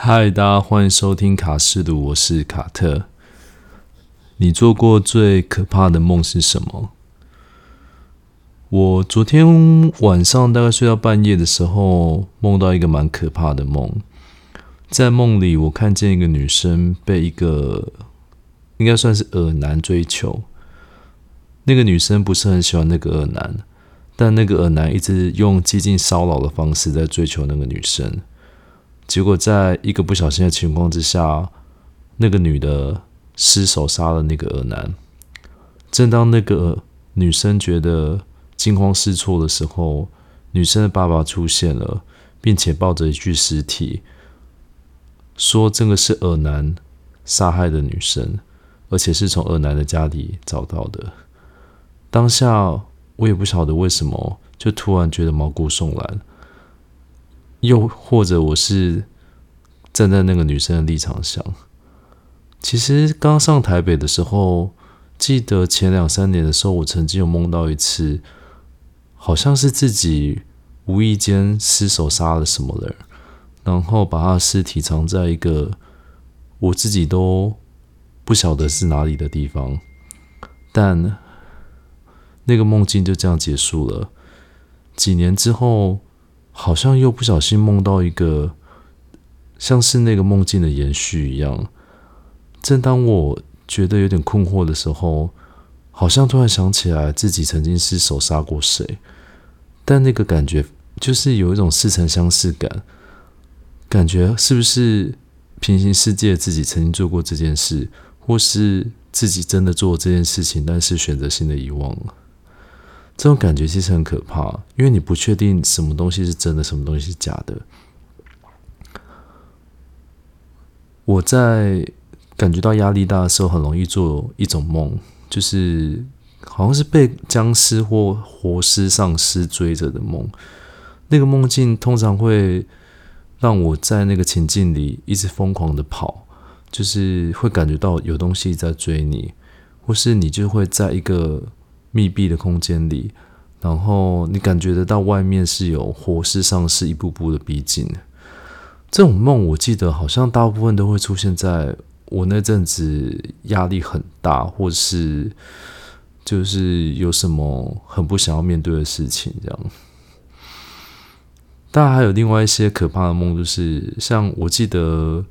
嗨，大家欢迎收听卡士鲁，我是卡特。你做过最可怕的梦是什么？我昨天晚上大概睡到半夜的时候，梦到一个蛮可怕的梦。在梦里，我看见一个女生被一个应该算是恶男追求。那个女生不是很喜欢那个恶男，但那个恶男一直用激进骚扰的方式在追求那个女生。结果，在一个不小心的情况之下，那个女的失手杀了那个恶男。正当那个女生觉得惊慌失措的时候，女生的爸爸出现了，并且抱着一具尸体，说这个是恶男杀害的女生，而且是从恶男的家里找到的。当下我也不晓得为什么，就突然觉得毛骨悚然。又或者我是站在那个女生的立场想，其实刚上台北的时候，记得前两三年的时候，我曾经有梦到一次，好像是自己无意间失手杀了什么人，然后把他的尸体藏在一个我自己都不晓得是哪里的地方，但那个梦境就这样结束了。几年之后。好像又不小心梦到一个，像是那个梦境的延续一样。正当我觉得有点困惑的时候，好像突然想起来自己曾经失手杀过谁，但那个感觉就是有一种似曾相识感，感觉是不是平行世界自己曾经做过这件事，或是自己真的做这件事情，但是选择性的遗忘了。这种感觉其实很可怕，因为你不确定什么东西是真的，什么东西是假的。我在感觉到压力大的时候，很容易做一种梦，就是好像是被僵尸或活尸、丧尸追着的梦。那个梦境通常会让我在那个情境里一直疯狂的跑，就是会感觉到有东西在追你，或是你就会在一个。密闭的空间里，然后你感觉得到外面是有火势丧尸一步步的逼近。这种梦，我记得好像大部分都会出现在我那阵子压力很大，或是就是有什么很不想要面对的事情这样。当然，还有另外一些可怕的梦，就是像我记得，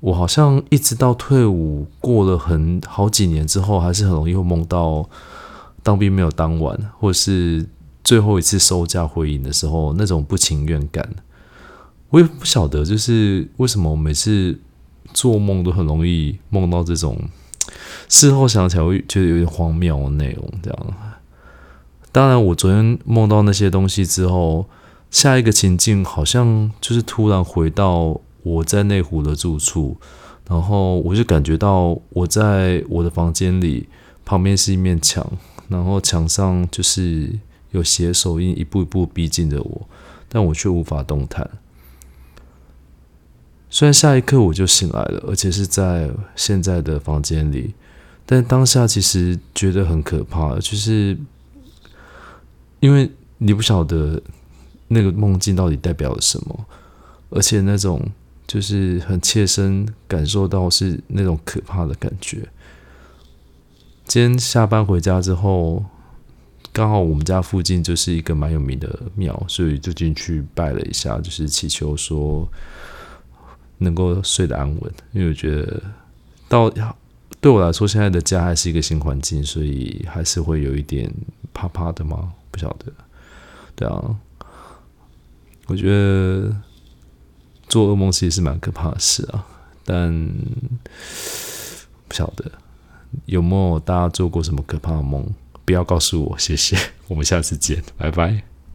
我好像一直到退伍过了很好几年之后，还是很容易会梦到。当兵没有当完，或是最后一次收假回营的时候，那种不情愿感，我也不晓得，就是为什么我每次做梦都很容易梦到这种，事后想起来会觉得有点荒谬的内容。这样，当然，我昨天梦到那些东西之后，下一个情境好像就是突然回到我在内湖的住处，然后我就感觉到我在我的房间里，旁边是一面墙。然后墙上就是有血手印，一步一步逼近着我，但我却无法动弹。虽然下一刻我就醒来了，而且是在现在的房间里，但当下其实觉得很可怕，就是因为你不晓得那个梦境到底代表了什么，而且那种就是很切身感受到是那种可怕的感觉。今天下班回家之后，刚好我们家附近就是一个蛮有名的庙，所以就进去拜了一下，就是祈求说能够睡得安稳。因为我觉得到对我来说，现在的家还是一个新环境，所以还是会有一点怕怕的嘛。不晓得，对啊，我觉得做噩梦其实是蛮可怕的事啊，但不晓得。有没有大家做过什么可怕的梦？不要告诉我，谢谢。我们下次见，拜拜。